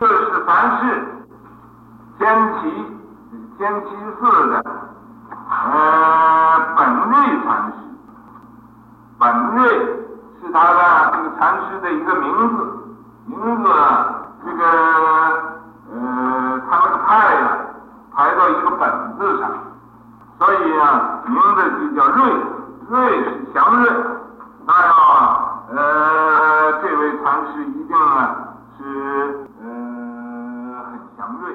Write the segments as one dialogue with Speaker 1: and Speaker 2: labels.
Speaker 1: 这是凡是天齐天齐寺的，呃，本瑞禅师，本瑞是他的这个禅师的一个名字，名字这个呃，他那个派呀，排到一个本字上，所以啊，名字就叫瑞，瑞祥瑞，那要呃，这位禅师一定啊是呃很祥瑞，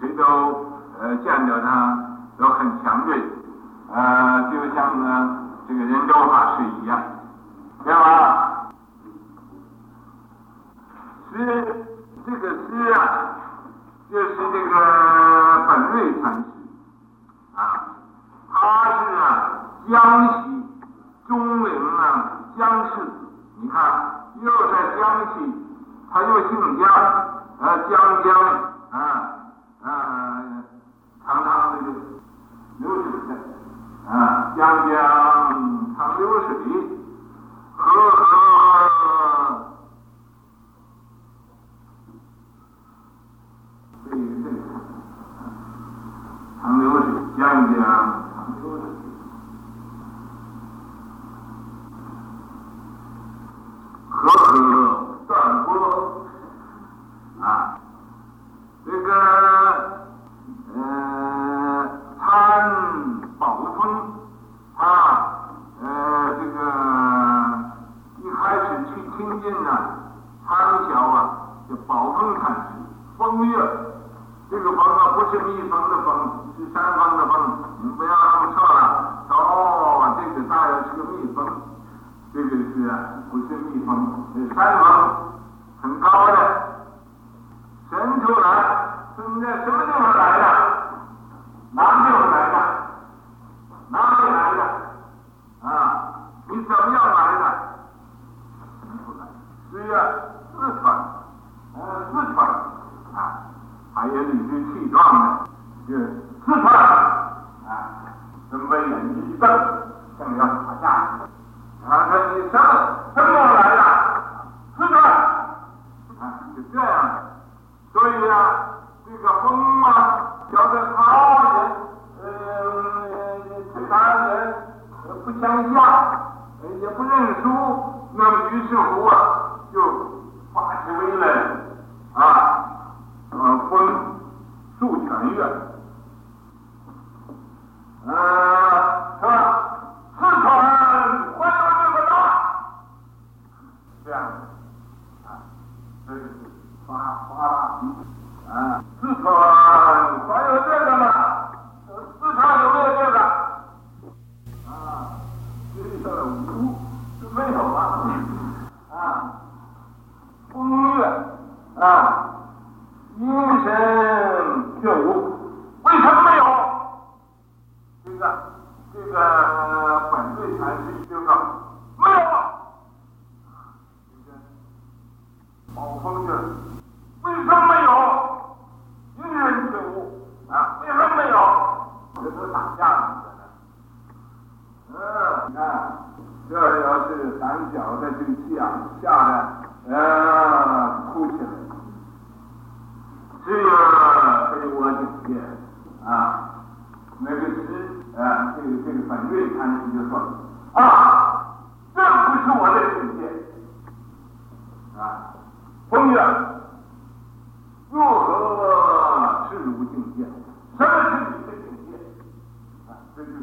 Speaker 1: 谁都。呃，见着他都很强锐，呃，就像呢这个仁州法师一样，对吧？师，这个师啊，就是这个本瑞禅师啊，他是啊江西钟陵啊江氏，你看又在江西，他又姓江，呃江江啊 상당히 요즘에 아 양양 상류시리 허허 상류시 양양 这个是啊，不是蜜蜂，是山峰，很高的，伸出来。从那什么地方来的？哪地方来的？哪里来的？啊，你怎么样来的？不来，是啊，四川，呃，四川，啊，还有理直气壮的，是四川，啊，准备眼一瞪，正要打架，啊，说你什么什么地方来的？四川，啊，就这样，所以啊。这个风啊，叫做他人，呃，其他人不相向，也不认输，那么于是乎啊，就发起威来，啊，呃，风数全月，呃，是吧？四川还有这么大，这样的，啊，这是发发啊。四川还有这个吗？四川有没有这个？啊，这个无，没有啊。啊，风月啊，阴神却无，为什么没有？这个这个本对禅师就说没有。这个宝峰的，为什么没有？阴人却无啊？为什么没有？这都打架呢，嗯，你看，这要是胆小的这个气啊，吓得啊哭起来。只有被我警戒啊，那个师啊，这个这个本瑞禅师就说啊，这不是我的警戒啊，风月。如何是如境界？什么是你的境界？啊，这就是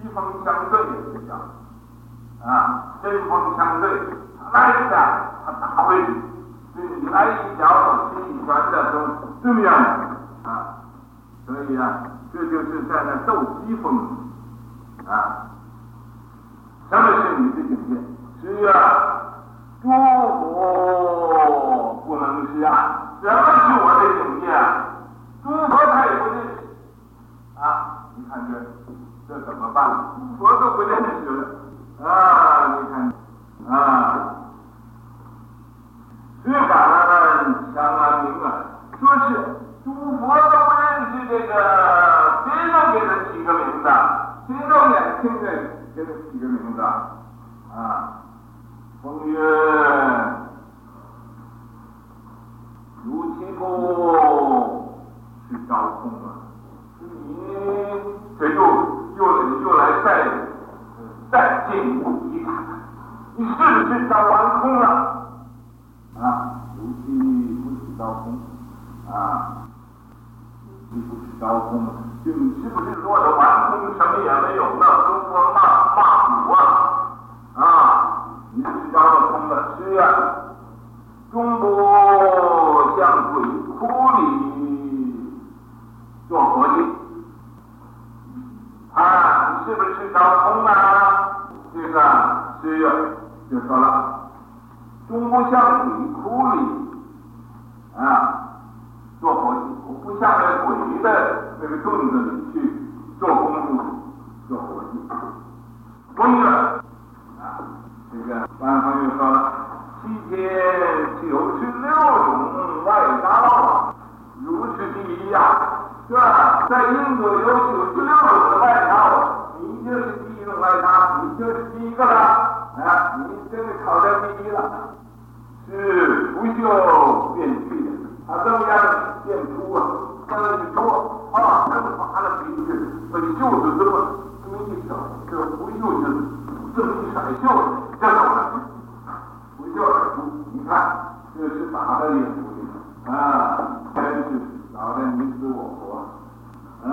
Speaker 1: 西风相对的现象。针锋相对，来一下他打回去，对你来一脚，心一拳的都这么样啊。所以啊，这就是在那斗鸡风啊。什么是你的境界？是啊，诸佛不能施啊。什么是我的境界啊？诸佛他也不认识啊！你看这这怎么办？诸佛都不认识了啊！你看啊，这法呢相当明啊，说是诸佛都不认识这个，谁能给他起个名字？谁能年轻人给他起个名字啊？风月。如其岂不是招空啊？你这又又又来再再进一步一看，你是不是招完空了？啊，如其不是招空啊，如其不是招空，就你是不是落得完空，什么也没有了？中国骂骂古啊啊！你是招了空了，是啊，交通啊？这个是呀，就说了，中不向鬼窟里啊做活计，我不向那鬼的那个洞子里去做功夫做活计，不应了。这个官方又说了，七天九十六种外道，如是第一呀，是吧？在印度有九十六种外道，你就是第一个了，啊，你真的考到第一了，是不朽变去的，他怎么样变出啊？这样一说啊，真发了脾气，把袖子这么这么一扯，这不朽就是这么一甩袖子。这种的，不就耳珠？你看，这是打的脸的啊，真是搞得你死我活啊！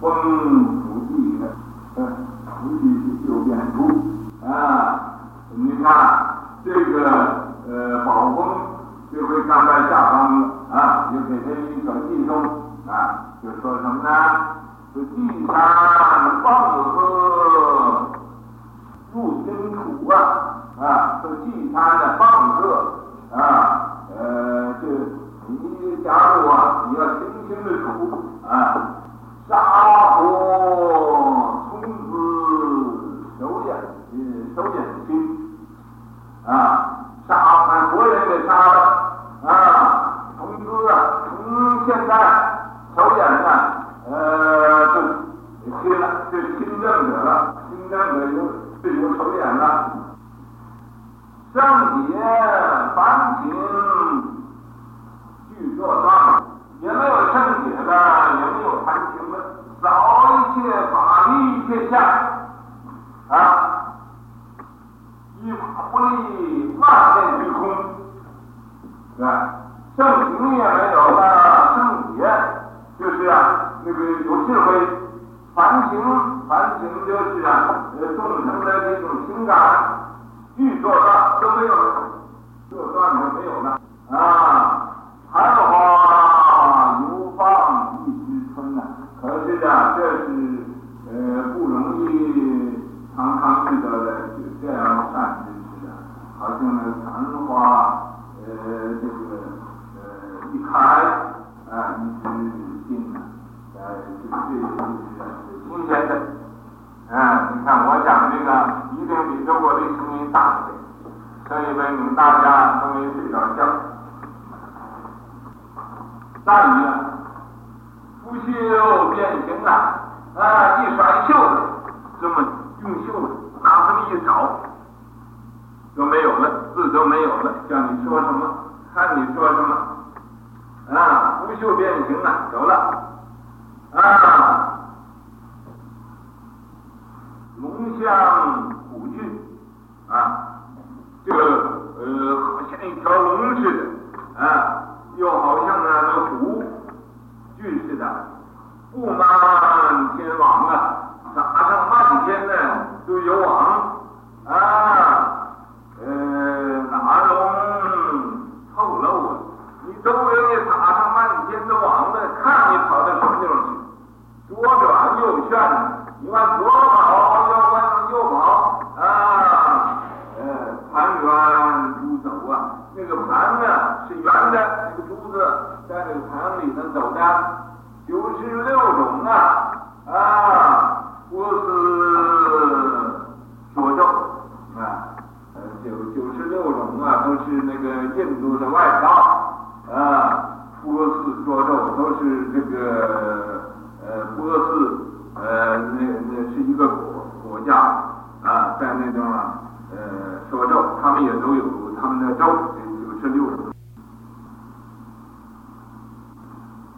Speaker 1: 风不地的，嗯，不地就变出啊！你看这个呃，宝峰就会站在下方啊，就给他一首偈中啊，就说什么呢？说地山放河。入清土啊啊，说济山的放射啊，呃，就你假如啊，你要清清的土啊，沙火从此手眼呃手眼心啊，沙把活人给杀了啊，从此啊，从现在手眼呢，呃，就亲了，就亲政者了，亲政者有。这有手眼了，圣贤凡情俱作断，也没有圣洁的，也没有凡情的，扫一切法离一切相啊，一法不立，万念俱空，是吧？圣情也没有了，圣洁就是啊，那个有智慧，凡情。凡情就是啊，呃，众生的这种情感，欲做断都没有了，做断都没有了啊。昙花如放一枝春呐，可是啊，这是呃不容易常常遇到的，就这样善知识的，好像那个昙花，呃，这个呃一开啊，一枝新啊，呃，这这就是新鲜的。嗯，你看我讲这个一定比中国的声音大一点，所以说你们大家都没睡着觉。再一个，不朽变形了，啊，一甩袖子，这么用袖子拿这么一找，都没有了，字都没有了，叫你说什么，看你说什么，啊，不锈变形了，走了，啊。龙象虎踞。啊，这个呃，好像一条龙似的。啊，又好像那个虎踞似的，布满天网啊，撒上漫天的都有网啊，呃，哪容透露啊？你周围撒上漫天的网的，看你跑到什么地方去？左转右旋。你往左跑，右往右跑啊！呃，盘圆珠走啊，那个盘呢是圆的，那个珠子在那个盘里头走的，九十六种啊啊，不是说咒啊，呃，九九十六种啊，都是那个印度的外道啊，波斯说肉都是这个